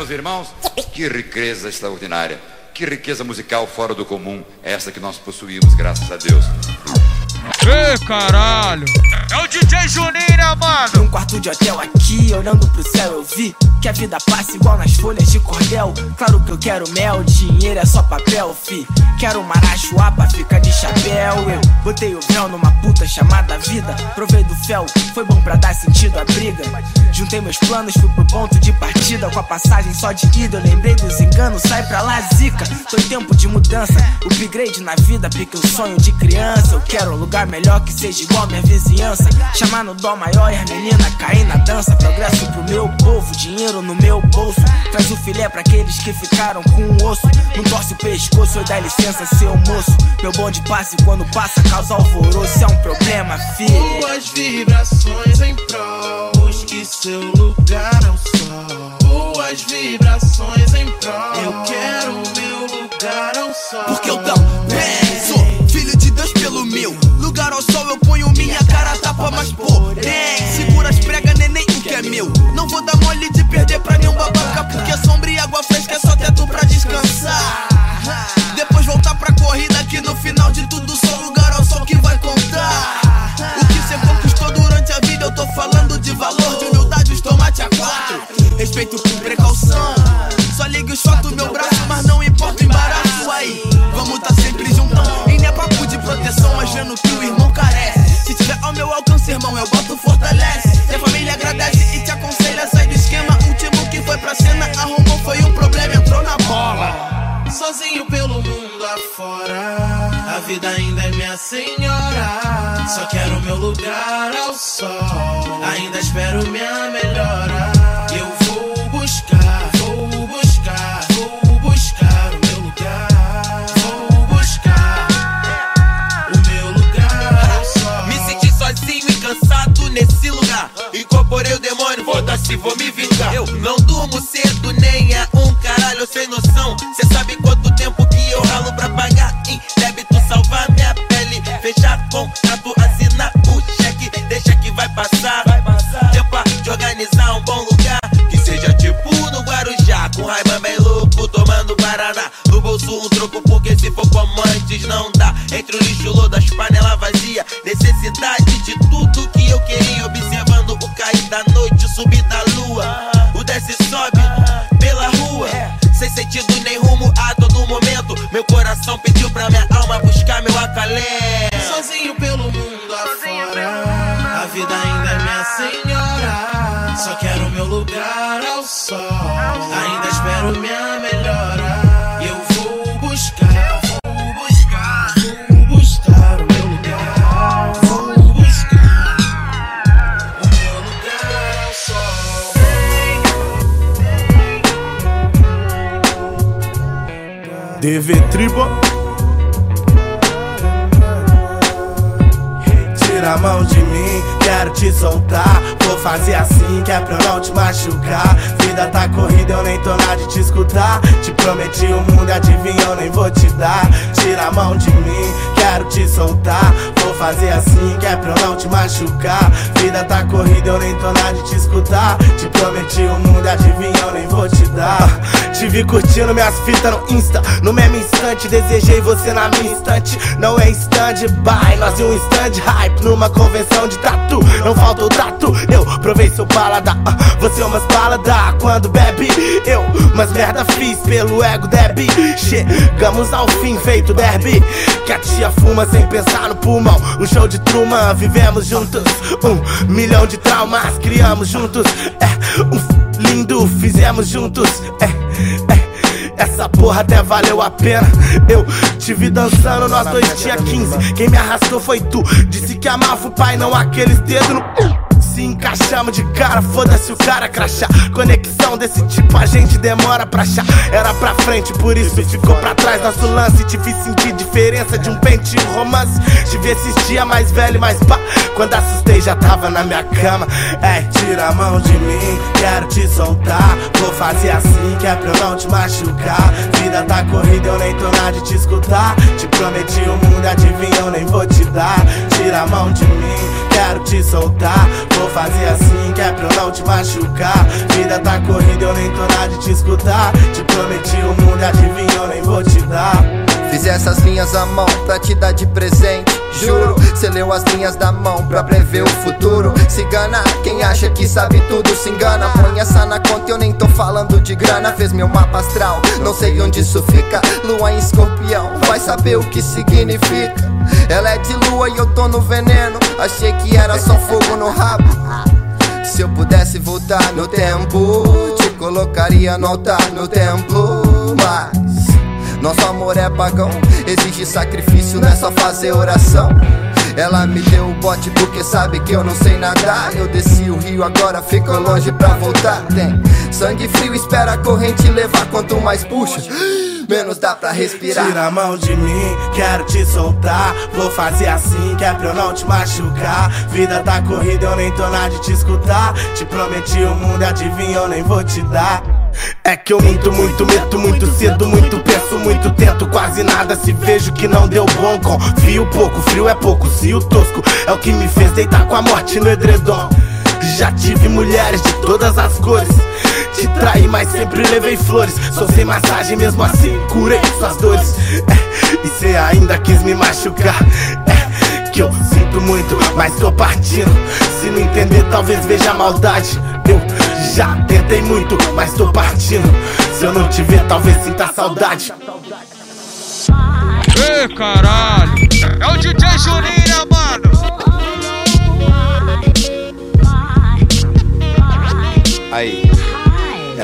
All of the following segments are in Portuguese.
meus irmãos? Que riqueza extraordinária. Que riqueza musical fora do comum, essa que nós possuímos, graças a Deus. Ei, caralho! É o DJ Juninho, né, mano? Num quarto de hotel aqui, olhando pro céu, eu vi que a vida passa igual nas folhas de cordel. Claro que eu quero mel, dinheiro é só papel, fi. Quero marachuá pra ficar de chapéu. Eu botei o véu numa puta chamada vida. Provei do fel, foi bom pra dar sentido à briga. Juntei meus planos, fui pro ponto de partida. Com a passagem só de ida, eu lembrei dos enganos, sai pra lá, zica. Tô em tempo de mudança, upgrade na vida, pique o sonho de criança. Eu quero um lugar melhor que seja igual minha vizinhança. Chamar no dó maior e as meninas cair na dança. Progresso pro meu povo, dinheiro no meu bolso. Traz o filé pra aqueles que ficaram com o osso. Não torce o pescoço, eu dá licença, seu moço. Meu bonde passa e quando passa, causa alvoroço. É um problema, filho. Boas vibrações em prol. Busque seu lugar ao sol. Boas vibrações em prol. Respeito com precaução. Só ligue os fotos meu braço, mas não importa o embaraço aí. Vamos tá sempre juntão. E nem é papo de proteção, mas vendo que o irmão carece. Se tiver ao meu alcance, irmão, eu boto fortalece. Minha família agradece e te aconselha, sai do esquema. Último que foi pra cena, arrumou, foi um problema, entrou na bola. Sozinho pelo mundo afora. A vida ainda é minha senhora. Só quero meu lugar ao sol. Ainda espero minha melhora. Foda-se, vou me vingar. Eu não durmo cedo, nem a um caralho sem noção. Cê sabe quanto tempo que eu ralo pra pagar em débito, salvar minha pele. Fechar contrato, assinar o cheque, deixa que vai passar. Tempo de organizar um bom lugar. Que seja tipo no Guarujá, com raiva bem louco, tomando Guaraná. No bolso um troco, porque se for como antes não dá. Entre o lixo, coração pediu pra minha alma buscar meu acalento. Sozinho pelo mundo afora. A vida ainda é minha senhora. Só quero meu lugar ao sol. Ainda espero minha soltar. Vou fazer assim que é pra eu não te machucar. Vida tá corrida, eu nem tô nada de te escutar. Te prometi o mundo, adivinha, eu nem vou te dar. Tira a mão de mim, quero te soltar. Vou fazer assim que é pra eu não te machucar. Vida tá corrida, eu nem tô nada de te escutar. Te prometi o mundo, adivinha, eu nem vou te dar. Te vi curtindo minhas fitas no Insta. No mesmo instante, desejei você na minha estante. Não é stand-by, nós e um stand hype numa convenção de tatu. Não falta o tatu, eu provei seu paladar. ah, Você é umas quando bebe. Eu, mas merda fiz pelo ego deb. Chegamos ao fim, feito derby. Que a tia fuma sem pensar no pulmão. Um show de Truman, vivemos juntos. Um milhão de traumas, criamos juntos. É, um f- lindo, fizemos juntos. É, é. Essa porra até valeu a pena. Eu te vi dançando, nós dois tinha 15. Quem me arrastou foi tu. Disse que amava o pai, não aqueles dedos no. Se encaixamos de cara, foda-se o cara crachá. Conexão desse tipo a gente demora pra achar. Era pra frente, por isso ficou pra trás nosso lance. Te fiz sentir diferença de um pente romance. Esses dias mais velho, mais pá. Quando assustei já tava na minha cama. É, tira a mão de mim, quero te soltar. Vou fazer assim que é pra eu não te machucar. Vida tá corrida, eu nem tô nada de te escutar. Te prometi o mundo, adivinha, eu nem vou te dar. Tira a mão de mim, quero te soltar. Vou fazer assim que é pra eu não te machucar. Vida tá corrida, eu nem tô nada de te escutar. Te prometi o mundo, adivinhou, nem vou te dar. Fiz essas linhas à mão pra te dar de presente. Juro, cê leu as linhas da mão pra prever o futuro. Se engana, quem acha que sabe tudo se engana. Põe essa na conta, eu nem tô falando de grana. Fez meu mapa astral, não sei onde isso fica. Lua em escorpião, vai saber o que significa. Ela é de lua e eu tô no veneno. Achei que era só fogo no rabo. Se eu pudesse voltar no tempo, te colocaria no altar no templo. É pagão, exige sacrifício, não é só fazer oração. Ela me deu o bote porque sabe que eu não sei nadar. Eu desci o rio, agora fico longe pra voltar. Tem sangue frio, espera a corrente levar. Quanto mais puxa, menos dá pra respirar. Tira a mão de mim, quero te soltar. Vou fazer assim, que é pra eu não te machucar. Vida tá corrida, eu nem tô na de te escutar. Te prometi o mundo, adivinha, eu nem vou te dar. É que eu minto muito, meto muito cedo, muito penso, muito tento, quase nada se vejo que não deu bom. Confio pouco, frio é pouco, se o tosco é o que me fez deitar com a morte no edredom. Já tive mulheres de todas as cores. Te traí, mas sempre levei flores. Sou sem massagem, mesmo assim curei suas dores. É, e cê ainda quis me machucar. É, que eu sinto muito, mas tô partindo. Se não entender, talvez veja maldade. Eu já tentei muito, mas tô partindo. Se eu não te ver, talvez sinta saudade. Ê, caralho! É o DJ Juninho, mano! Aí,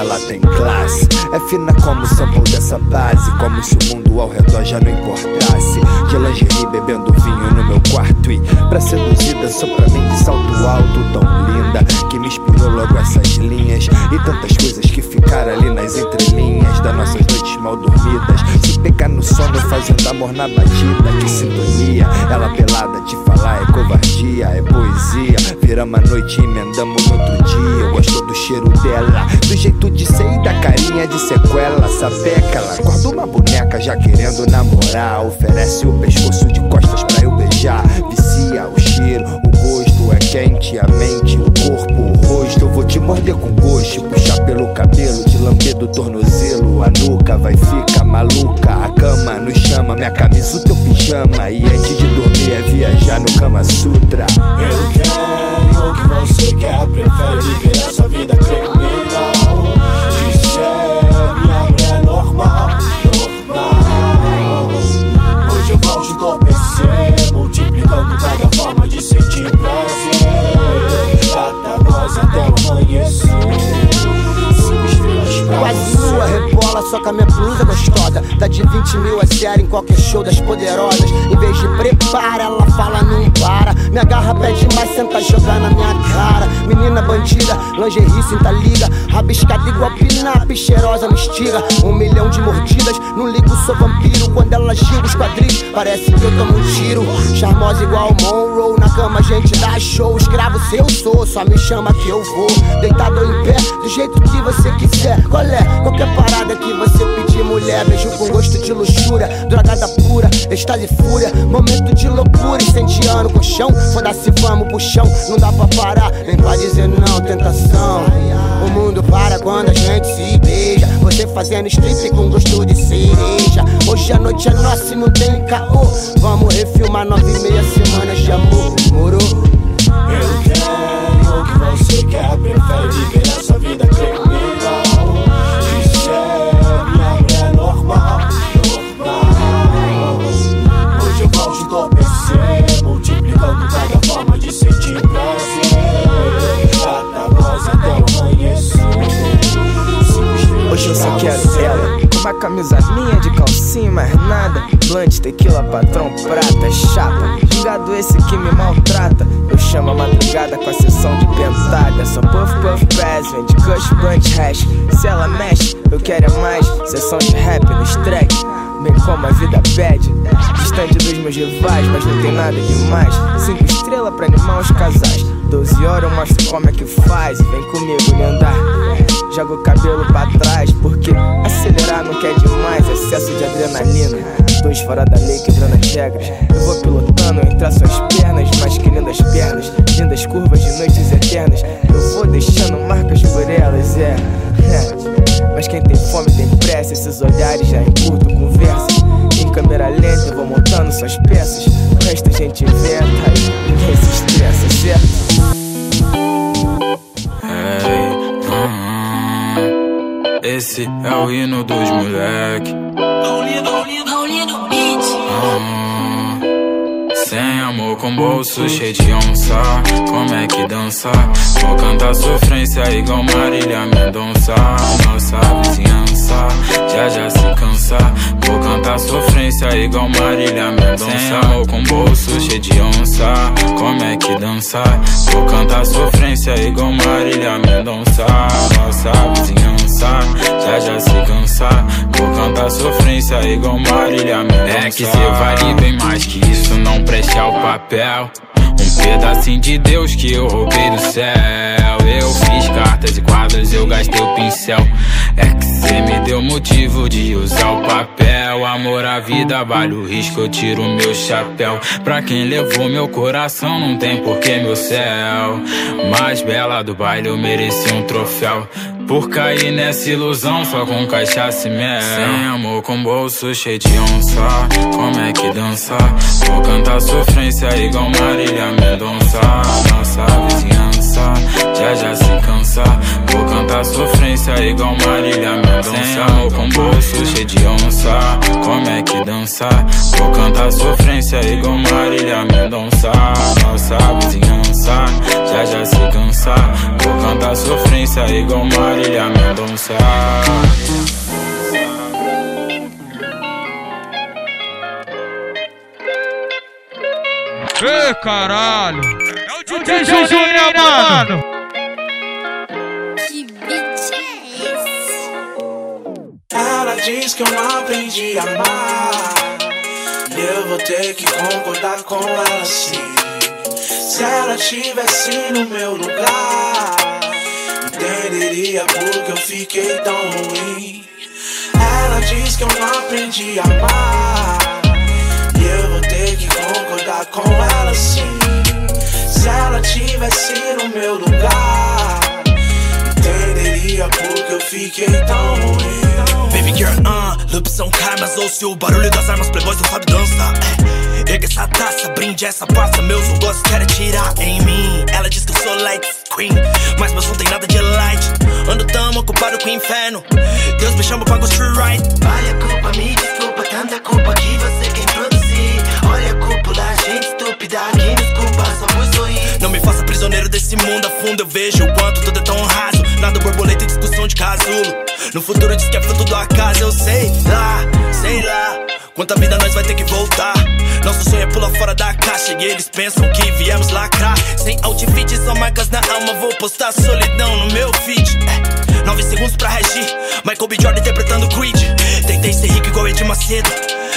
ela tem classe. É fina como o sample dessa base. Como se o mundo ao redor já não importasse. De lingerie bebendo vinho no meu quarto. E pra seduzida, só pra mim de salto alto. Tão linda que me inspirou logo essas linhas. E tantas coisas que ficaram ali nas entrelinhas das nossas noites mal dormidas. Se pegar no sono fazendo amor na batida. Que sintonia. Ela pelada te falar é covardia, é poesia. Viramos a noite e emendamos no outro dia. Eu gosto do cheiro dela, do jeito de ser e da carinha de sequela. Sapeca, ela acorda uma boneca já querendo namorar. Oferece o pescoço de costas pra eu beijar. Vicia o cheiro, o gosto é quente, a mente, o corpo, o rosto. Eu vou te morder com gosto, puxar pelo cabelo, te lamber do tornozelo. A nuca vai ficar maluca, a cama nos chama, minha camisa, o teu pijama. E antes de dormir é viajar no Kama Sutra. Eu quero que você quer, prefere viver essa vida criminal. Só com a minha blusa gostosa. Dá de 20 mil a série em qualquer show das poderosas. Em vez de prepara, ela fala não para. Me agarra, pede mais, senta jogar na minha cara. Menina bandida, lingerie, sinta liga. Rabiscada igual pinap, cheirosa, me estiga. Um milhão de mordidas, não ligo, sou vampiro. Quando ela gira os quadris, parece que eu tomo um tiro. Charmosa igual Monroe, na cama a gente dá show. Escravo se eu sou, só me chama que eu vou. Deitado em pé, do jeito que você quiser. Qual é? Qualquer parada que você pedir, mulher. Beijo com gosto de luxúria, drogada pura, estale fúria. Momento de loucura, incendiando com chão. Foda-se, vamos pro chão, não dá pra parar, nem pra dizer não, tentação. O mundo para quando a gente se beija. Você fazendo strip com gosto de cereja. Hoje a noite é nossa e não tem caô. Vamos refilmar nove e meia semanas de amor, morou? Eu quero o que você quer, prefere viver essa vida criminal. Só quero ela. Uma camisa minha de calcinha, mais nada. Blunt, tequila, patrão, prata, chapa Gingado esse que me maltrata. Eu chamo a madrugada com a sessão de pentada. Só puff, puff, pass, vem de kush, blunt, hash. Se ela mexe, eu quero é mais. Sessão de rap nos track Bem como a vida pede. Distante dos meus rivais, mas não tem nada demais. Cinco estrelas pra animar os casais. Doze horas eu mostro como é que faz. Vem comigo lindar Joga o cabelo pra trás, porque acelerar não quer demais, excesso de adrenalina. Dois fora da lei quebrando as regras. Eu vou pilotando entre as suas pernas, mas que lindas pernas, lindas curvas de noites eternas. Eu vou deixando marcas por elas, é. é. Mas quem tem fome tem pressa, esses olhares já encurtam conversa. Em câmera lenta eu vou montando suas peças. O resto a gente inventa e ninguém se Esse é o hino dos moleque. Ah, sem amor com bolso cheio de onça. Como é que dança? Vou cantar sofrência igual Marília Mendonça. Nossa vizinhança já já se cansa. Vou cantar sofrência igual Marília Mendonça. Sem amor com bolso cheio de onça. Como é que dança? Vou cantar sofrência igual Marília Mendonça. Nossa vizinhança já já se cansa Vou cantar sofrência igual Marília Mendonça É que cê vale bem mais que isso, não preste ao papel um pedacinho de Deus que eu roubei do céu. Eu fiz cartas e quadros, eu gastei o pincel. É que cê me deu motivo de usar o papel. Amor à vida, vale o risco, eu tiro meu chapéu. Pra quem levou meu coração, não tem porquê meu céu. Mais bela do baile, eu mereci um troféu. Por cair nessa ilusão só com cachaça e mel Sem amor com bolso cheio de onça. Como é que dança? Vou cantar sofrência igual Marília Mendonça. Nossa vizinhança já já se cansa Vou cantar sofrência igual Marília Mendonça. Sem amor com bolso cheio de onça. Como é que dança? Vou cantar sofrência igual Marília Mendonça. Nossa vizinhança já já se cansa. Vou cantar sofrência igual Marília Mendonça. Ê, caralho! É o DJ Juninho, mano! Que diz que eu não aprendi a amar. E eu vou ter que concordar com ela sim. Se ela tivesse no meu lugar, entenderia porque eu fiquei tão ruim. Ela diz que eu não aprendi a amar. E eu vou ter que concordar com ela sim. Se ela tivesse no meu lugar, entenderia porque eu fiquei tão ruim. Baby girl, uh, loops são karmas Ouça o barulho das armas, playboys não sabe dançar é. Erga essa taça, brinde essa praça Meus negócios querem tirar em mim Ela diz que eu sou light queen Mas meus não tem nada de light Ando tão ocupado com o inferno Deus me chama pra street right Vale a culpa, me desculpa Tanta culpa que você quem produzir Olha a cúpula, gente estúpida Que desculpa só por sorrir Não me faça prisioneiro desse mundo a fundo Eu vejo o quanto tudo é tão raso. Nada borboleta e discussão de casulo. No futuro diz que é fruto do acaso. Eu sei lá, sei lá Quanta vida nós vai ter que voltar. Nosso sonho é pular fora da caixa E eles pensam que viemos lacrar. Sem outfit, só marcas na alma. Vou postar solidão no meu feed. É, Nove segundos pra reagir. Michael B. Jordan interpretando Creed. Tentei ser rico igual Ed Macedo.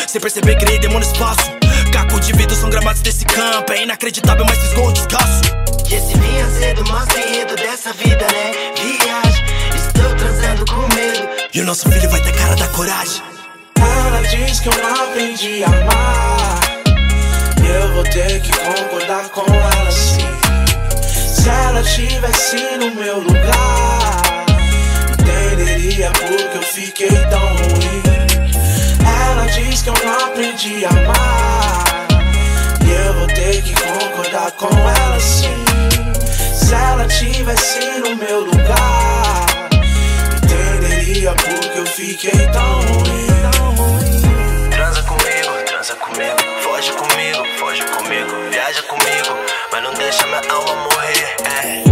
Sem perceber, criei demônio espaço Caco de vidro são gramados desse campo É inacreditável, mas fiz gol descalço E esse vinha cedo mostra enredo dessa vida, né? Viagem, estou transando com medo E o nosso filho vai ter cara da coragem Ela diz que eu não aprendi a amar. E eu vou ter que concordar com ela sim. Se ela tivesse no meu lugar, entenderia porque eu fiquei tão ruim. Ela diz que eu não aprendi a amar. Que concordar com ela sim. Se ela tivesse no meu lugar, entenderia porque eu fiquei tão ruim. Transa comigo, transa comigo Foge comigo, foge comigo Viaja comigo, mas não deixa minha alma morrer é.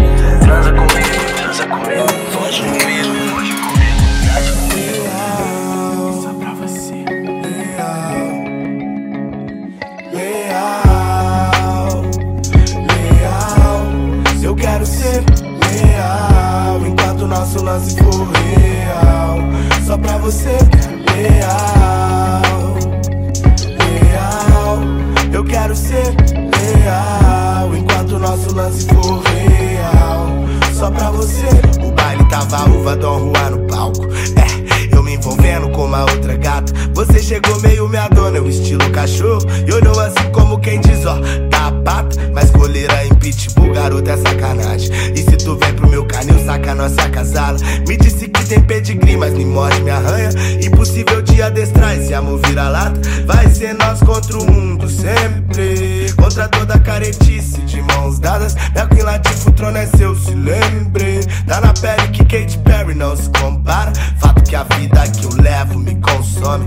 Transa comigo, transa comigo Foge comigo, enquanto nosso lance for real. Só pra você, leal, leal. Eu quero ser leal enquanto nosso lance for real. Só pra você. O baile tava uva Dom Juan no palco. É, eu me envolvendo com uma outra gata. Você chegou meio minha dona, eu estilo cachorro. E olhou assim como quem diz, ó, tá pata. Mas goleira em pitbull, garoto, é sacanagem. E saca nossa casala. Me disse que tem pedigree, mas me morde, me arranha. Impossível de adestrar esse amor vira-lata. Vai ser nós contra o mundo sempre. Contra toda caretice de mãos dadas. Minha Queen Latifah, o trono é seu, se lembre. Tá na pele que Katy Perry não se compara. Fato que a vida que eu levo me consome.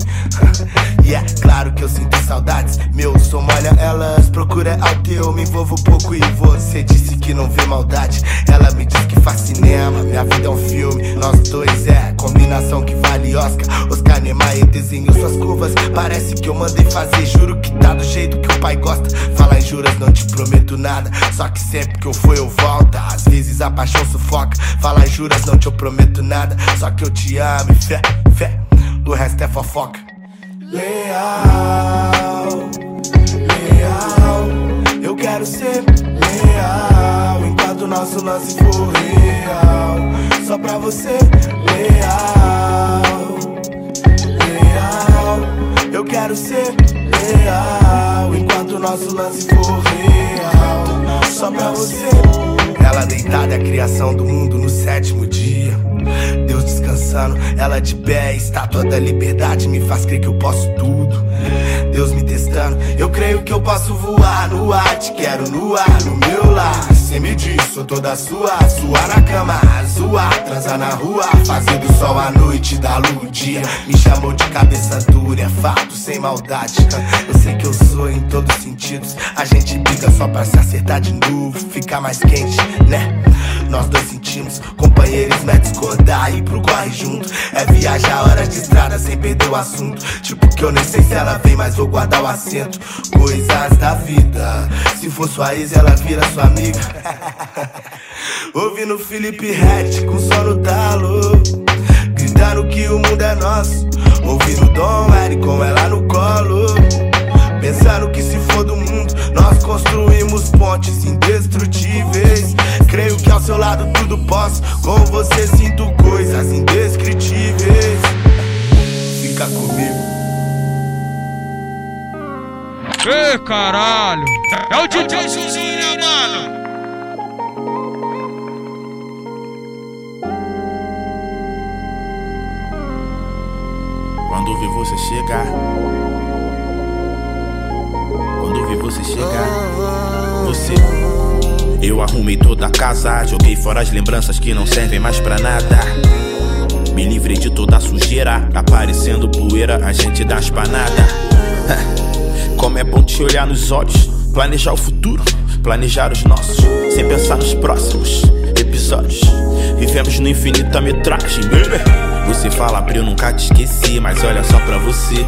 e é claro que eu sinto saudades. Meu som molha elas, procura alto eu me envolvo pouco e você disse que não vê maldade. Ela me diz que faz cinema, minha vida é um filme. Nós dois é combinação que vale Oscar. Oscar Niemeyer desenhou suas curvas. Parece que eu mandei fazer, juro que tá do jeito que o pai gosta. Falar em juras, não te prometo nada. Só que sempre que eu for, eu volto. Às vezes a paixão sufoca. Falar em juras, não te prometo nada. Só que eu te amo e fé, fé. O resto é fofoca. Leal, leal. Eu quero ser leal. Enquanto nosso lance for real. Só pra você, leal, leal. Eu quero ser leal. Enquanto nosso lance for real. Só pra você. Ela deitada é a criação do mundo no sétimo dia. Deus descansando, ela de pé, estátua da liberdade me faz crer que eu posso tudo. Deus me testando, eu creio que eu posso voar no ar, te quero no ar, no meu lar. Cê me diz, sou toda sua, suar na cama, zoar, transar na rua, fazer do sol à noite, da lua o dia. Me chamou de cabeça dura, é fato, sem maldade. Eu sei que eu sou em todos os sentidos. A gente briga só pra se acertar de novo, ficar mais quente, né? Nós dois sentimos, companheiros, mete discordar e pro corre junto. É viajar horas de estrada sem perder o assunto. Tipo que eu nem sei se ela vem, mas vou guardar o assento. Coisas da vida. Se for sua ex, ela vira sua amiga. Ouvindo Felipe Rett com sono talo. Gritando que o mundo é nosso. Ouvindo Dom Eric com ela no colo. Pensando que se for do mundo, nós construímos pontes indestrutíveis. Creio que ao seu lado tudo posso. Com você sinto coisas indescritíveis. Fica comigo. Ei, caralho! É o DJ Zuzinha, mano! Quando vi você chegar. Quando vi você chegar. Você. Eu arrumei toda a casa, joguei fora as lembranças que não servem mais pra nada. Me livrei de toda a sujeira, aparecendo poeira, a gente dá as panadas. Como é bom te olhar nos olhos, planejar o futuro, planejar os nossos, sem pensar nos próximos episódios. Vivemos no infinita metragem, baby. Você fala pra eu nunca te esqueci, mas olha só pra você.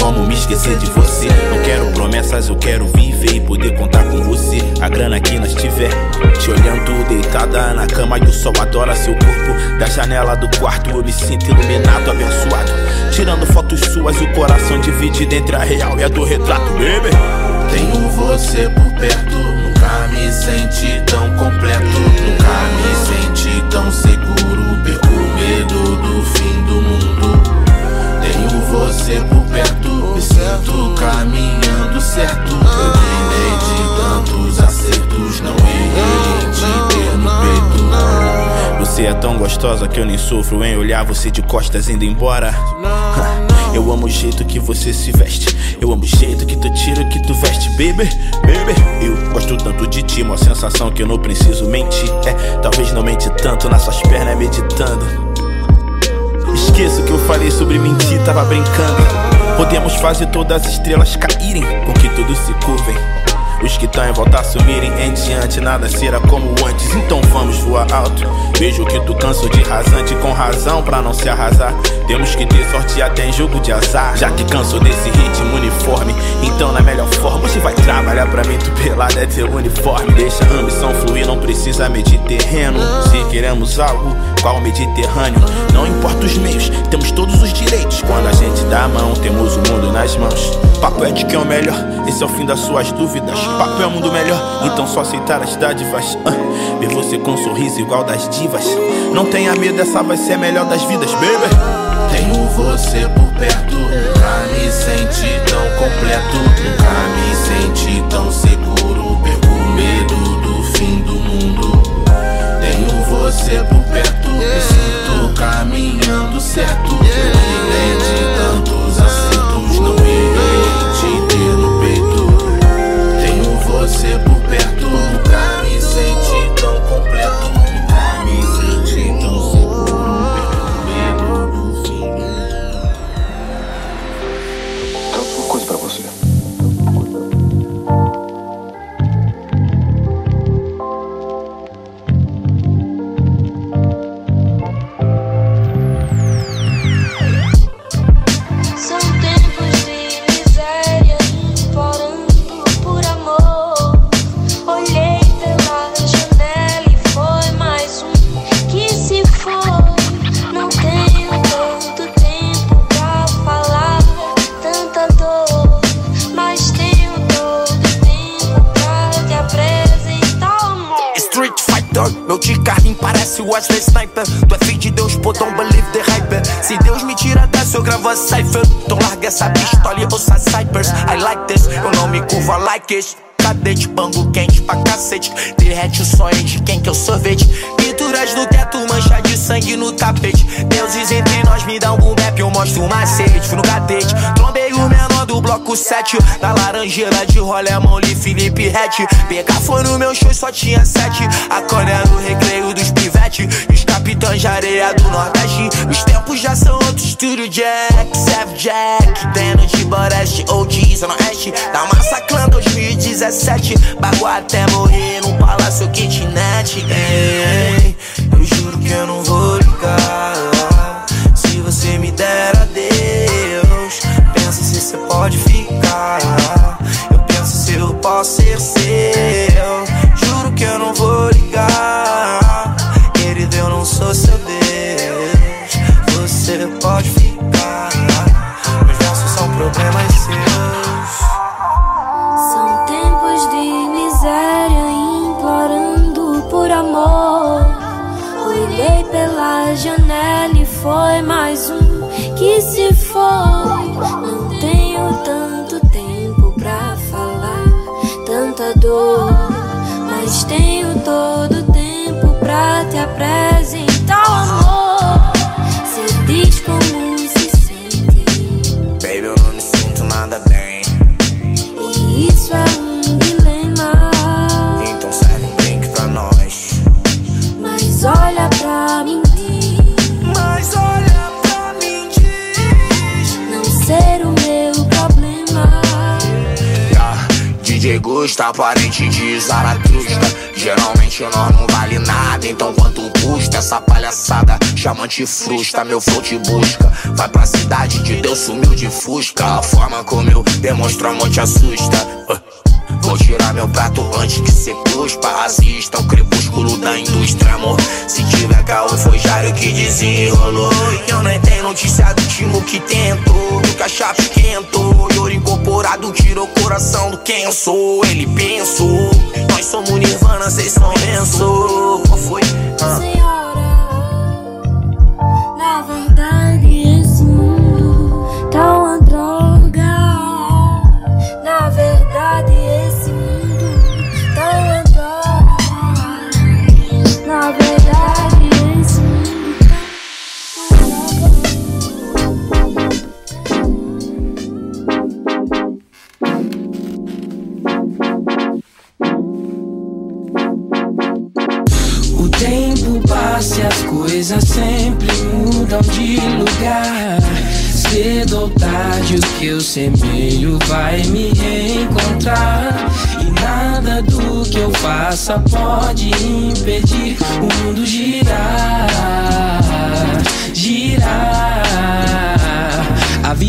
como me esquecer de você? Não quero promessas, eu quero viver e poder contar com você. A grana que nós tiver, te olhando deitada na cama e o sol adora seu corpo. Da janela do quarto eu me sinto iluminado, abençoado. Tirando fotos suas o coração dividido entre a real e a do retrato, baby. Tenho você por perto, nunca me senti tão completo, gostosa que eu nem sofro em olhar você de costas indo embora. Eu amo o jeito que você se veste. Eu amo o jeito que tu tira que tu veste, baby, baby. Eu gosto tanto de ti, uma sensação que eu não preciso mentir. É, talvez não mente tanto nas suas pernas meditando. Esqueço que eu falei sobre mentir, tava brincando. Podemos fazer todas as estrelas caírem, com que todos se curvem. Os que estão em volta sumirem em diante, nada será como antes. Então vamos voar alto. Vejo que tu canso de rasante com razão pra não se arrasar. Temos que ter sorte até em jogo de azar. Já que canso desse ritmo uniforme, então na melhor forma você vai trabalhar pra mim. Tu pelado é teu uniforme. Deixa a ambição fluir, não precisa medir terreno. Se queremos algo, qual Mediterrâneo? Não importa os meios, temos todos os direitos. Quando a gente dá a mão, temos o mundo nas mãos. Papo é de quem é o melhor, esse é o fim das suas dúvidas. Papo é o mundo melhor, então só aceitar as dádivas. Ah, ver você com um sorriso igual das divas. Não tenha medo, essa vai ser a melhor das vidas, baby. Tenho você por perto Pra me sentir tão completo Pra me sentir tão seguro Perco medo do fim do mundo. Tenho você por perto Me sinto caminho no tapete. Deuses entre nós me dão um rap, eu mostro o macete. Fui no cadete, trombei o menor do bloco 7. Na laranjeira de rolemão, li Felipe Rett. PK foi no meu show, só tinha sete. A cana no recreio dos pivete. Os capitães de areia do Nordeste. Os tempos já são outros, tudo Jack, Save Jack. Deno de Boreste, OGs, no Oeste. Tá massacrando 2017. Bagulho até morrer num palácio kitnet. Ei, eu juro que eu não vou Eu penso se eu posso ser seu. Juro que eu não vou ligar. Querido, eu não sou seu Deus. Você pode ficar. Meus versos são problemas seus. São tempos de miséria implorando por amor. Olhei pela janela e foi mais um que se todo tempo pra te apresentar o amor. Cê diz como se sente. Baby, eu não me sinto nada bem. E isso é um dilema. Então serve um drink pra nós. Mas olha pra mim, Mas olha pra mim, diz. não ser o meu problema. Yeah. DJ Gusta, parente de Zaratustra. Geralmente nós não vale nada, então quanto custa essa palhaçada? Chama te frustra, meu flow te busca. Vai pra cidade de Deus, sumiu de fusca. A forma como eu demonstro amor te assusta. Uh. Vou tirar meu prato antes que cê cuspa Assista o crepúsculo da indústria, amor Se tiver caô, foi Jário que desenrolou. Eu nem tenho notícia do time que tentou. Do que a chave esquentou E ouro incorporado tirou o coração do quem eu sou. Ele pensou Nós somos Nirvana, cês são lenço Qual foi? Ah. Na coisas sempre mudam de lugar. Cedo ou tarde, o que eu semeio vai me reencontrar. E nada do que eu faça pode impedir o mundo girar. Girar.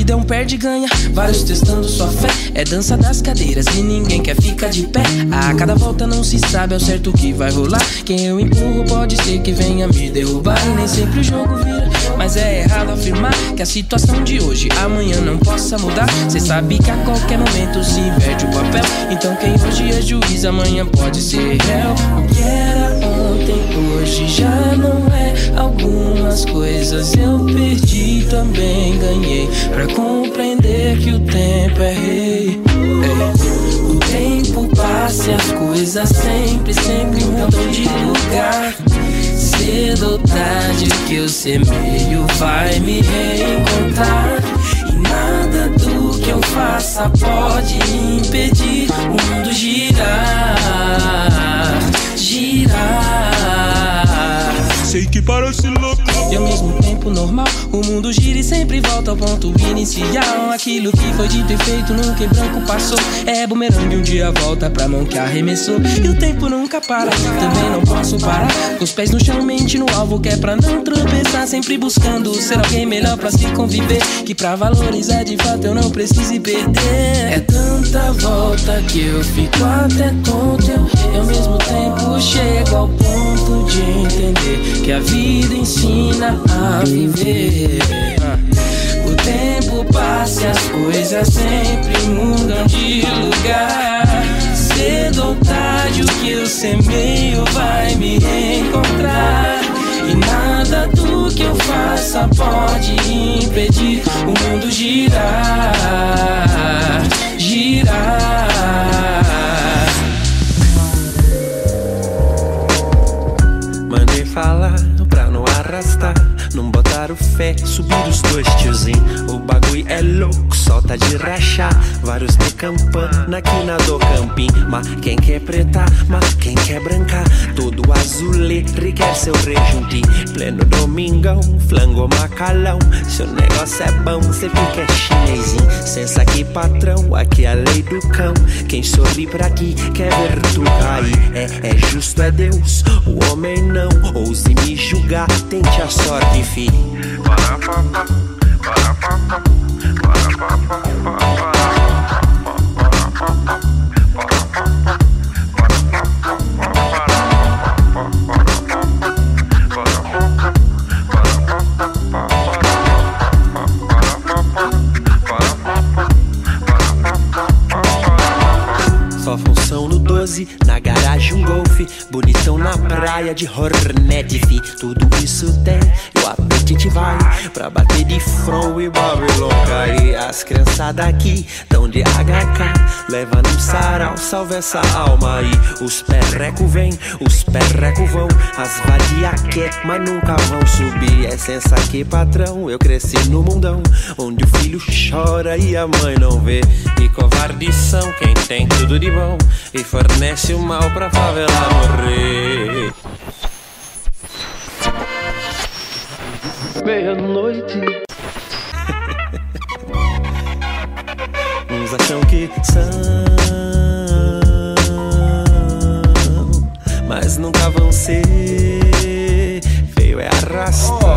Vida é um perde-ganha, vários testando sua fé. É dança das cadeiras e ninguém quer ficar de pé. A cada volta não se sabe ao certo o que vai rolar. Quem eu empurro pode ser que venha me derrubar. Nem sempre o jogo vira, mas é errado afirmar que a situação de hoje amanhã não possa mudar. Cê sabe que a qualquer momento se inverte o papel. Então quem hoje é juiz, amanhã pode ser réu. Ontem, hoje já não é. Algumas coisas eu perdi, também ganhei. Pra compreender que o tempo é rei. Ei. O tempo passa e as coisas sempre, sempre mudam de lugar. Cedo ou tarde, que eu semeio vai me reencontrar. E nada do que eu faça pode impedir o mundo girar. Girar. Sei que parece louco. E ao mesmo tempo normal, o mundo gira e sempre volta ao ponto inicial. Aquilo que foi dito e feito nunca em branco passou. É bumerangue, um dia volta pra mão que arremessou. E o tempo nunca para, também não posso parar. Com os pés no chão, mente no alvo, que é pra não tropeçar. Sempre buscando ser alguém melhor pra se conviver. Que pra valorizar de fato eu não precise perder. É tanta volta que eu fico até tonto. E ao mesmo tempo chego ao ponto gosto de entender que a vida ensina a viver. O tempo passa e as coisas sempre mudam de lugar. Cedo ou tarde, o que eu semeio vai me encontrar. E nada do que eu faça pode impedir o mundo girar. Subir os dois tiozinho. É louco, solta de rachar. Vários de campana aqui na do campim. Mas quem quer preta, mas quem quer branca. Todo azulê requer seu rejunti. Pleno domingão, flango macalão. Se o negócio é bom, cê fica chinesinho. Sensa aqui, patrão, aqui é a lei do cão. Quem sorri pra aqui quer ver tu cair. É, é justo, é Deus, o homem não. Ouse me julgar, tente a sorte, filho. De Hornet fi. Tudo isso tem, e o apetite vai Pra bater de front e Babylon cair As criançadas aqui tão de HK Leva num sarau, salve essa alma. Aí Os perreco vem, os perreco vão. As vadia quer, mas nunca vão subir. É sensa aqui patrão, eu cresci no mundão Onde o filho chora e a mãe não vê. E covardes são quem tem tudo de bom E fornece o mal pra favela morrer Meia-noite. Uns acham que são Mas nunca vão ser. Feio é arrastar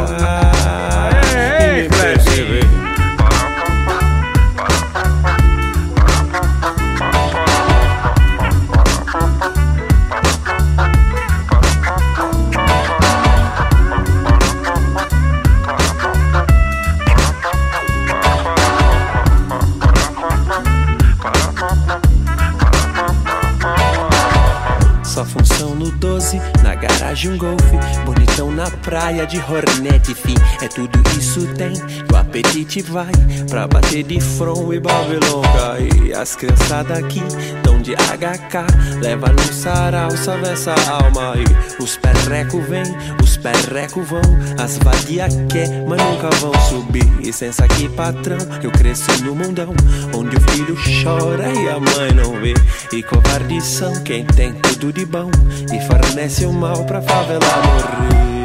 praia de Hornet, fi. É tudo isso tem, e o apetite vai Pra bater de front e Babylon cai As criançadas aqui tão de HK Leva no sarau, salve essa alma. Aí Os perreco vem, os perreco vão As vadia quer, mas nunca vão subir. E sensa aqui patrão, eu cresci no mundão Onde o filho chora e a mãe não vê. E covardes são quem tem tudo de bom E fornece o mal pra favela morrer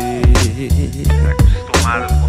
Acostumados